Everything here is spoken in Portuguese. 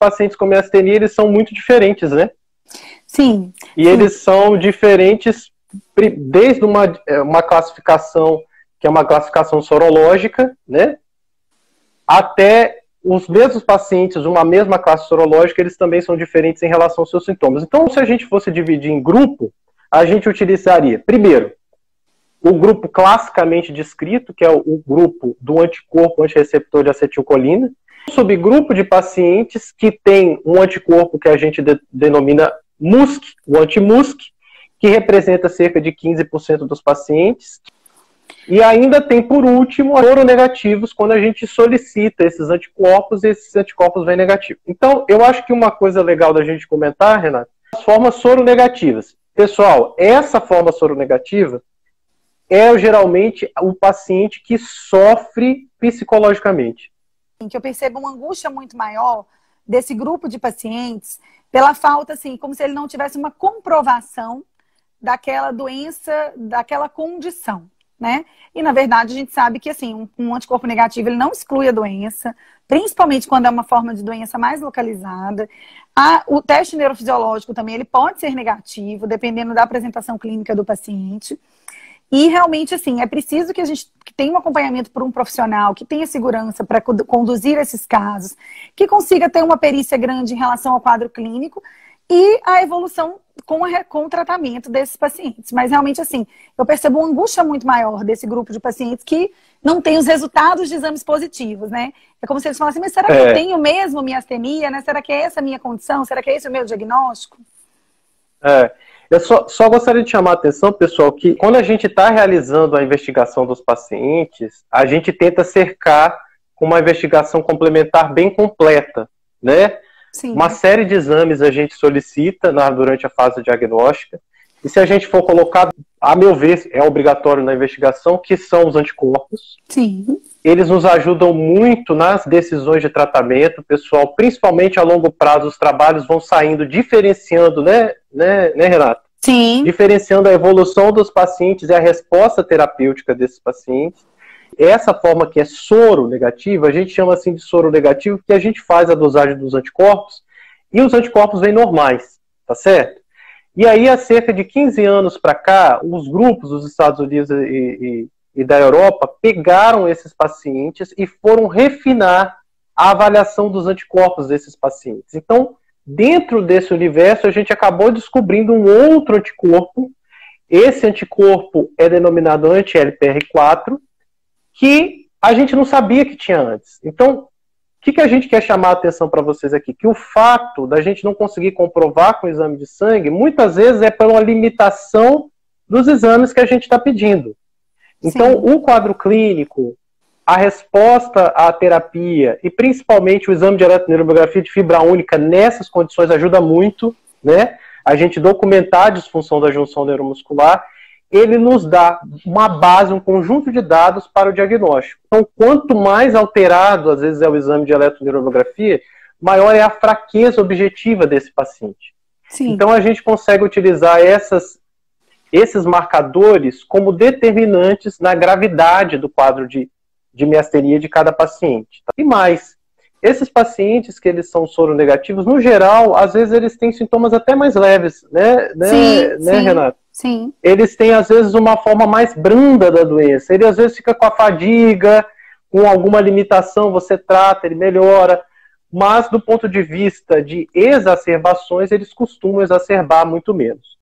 pacientes com miastenia, eles são muito diferentes, né? Sim. E sim. eles são diferentes desde uma, é, uma classificação que é uma classificação sorológica, né? Até os mesmos pacientes, uma mesma classe sorológica, eles também são diferentes em relação aos seus sintomas. Então, se a gente fosse dividir em grupo, a gente utilizaria, primeiro, o grupo classicamente descrito, que é o, grupo do anticorpo antireceptor de acetilcolina, um subgrupo de pacientes que tem um anticorpo que a gente de, denomina MUSC, o anti-MUSC, que representa cerca de 15% dos pacientes. E ainda tem, por último, negativos quando a gente solicita esses anticorpos e esses anticorpos vêm negativos. Então, eu acho que uma coisa legal da gente comentar, Renato, as formas soronegativas. Pessoal, essa forma soronegativa é geralmente o paciente que sofre psicologicamente. Que eu percebo uma angústia muito maior desse grupo de pacientes pela falta, assim, como se ele não tivesse uma comprovação daquela doença, daquela condição, né? E na verdade a gente sabe que assim, um, um, anticorpo negativo ele não exclui a doença, principalmente quando é uma forma de doença mais localizada. A, o teste neurofisiológico também ele pode ser negativo, dependendo da apresentação clínica do paciente. E realmente, assim, é preciso que a gente tenha um acompanhamento por um profissional que tenha segurança para conduzir esses casos, que consiga ter uma perícia grande em relação ao quadro clínico e a evolução com, a, com o tratamento desses pacientes. Mas realmente, assim, eu percebo uma angústia muito maior desse grupo de pacientes que não tem os resultados de exames positivos, né? É como se eles falassem, mas será que é. eu tenho mesmo miastenia, né? Será que é essa a minha condição? Será que é esse o meu diagnóstico? É. Eu só, só gostaria de chamar a atenção, pessoal, que quando a gente está realizando a investigação dos pacientes, a gente tenta cercar com uma investigação complementar bem completa, né? Sim. Uma série de exames a gente solicita na, durante a fase diagnóstica. E se a gente for colocar, a meu ver, é obrigatório na investigação, que são os anticorpos. Sim. Eles nos ajudam muito nas decisões de tratamento, pessoal, principalmente a longo prazo, os trabalhos vão saindo, diferenciando, né, né, né Renato? Sim. Diferenciando a evolução dos pacientes e a resposta terapêutica desses pacientes. Essa forma que é soro negativa, a gente chama assim de soro negativo, porque a gente faz a dosagem dos anticorpos e os anticorpos vêm normais, tá certo? E aí, há cerca de 15 anos para cá, os grupos dos Estados Unidos e, e, e da Europa pegaram esses pacientes e foram refinar a avaliação dos anticorpos desses pacientes. Então, dentro desse universo, a gente acabou descobrindo um outro anticorpo. Esse anticorpo é denominado anti-LPR4, que a gente não sabia que tinha antes. Então, o que, que a gente quer chamar a atenção para vocês aqui? Que o fato da gente não conseguir comprovar com o exame de sangue, muitas vezes é por uma limitação dos exames que a gente está pedindo. Então, Sim. o quadro clínico, a resposta à terapia e principalmente o exame de eletroneurografia de fibra única nessas condições ajuda muito, né? A gente documentar a disfunção da junção neuromuscular ele nos dá uma base, um conjunto de dados para o diagnóstico. Então, quanto mais alterado, às vezes, é o exame de eletroneurografia, maior é a fraqueza objetiva desse paciente. Sim. Então, a gente consegue utilizar essas, esses marcadores como determinantes na gravidade do quadro de, de miastenia de cada paciente. E mais, esses pacientes que eles são soronegativos, no geral, às vezes eles têm sintomas até mais leves, né, né, sim, né sim. Renato? Sim. Eles têm, às vezes, uma forma mais branda da doença. Ele, às vezes, fica com a fadiga, com alguma limitação, você trata, ele melhora. Mas, do ponto de vista de exacerbações, eles costumam exacerbar muito menos.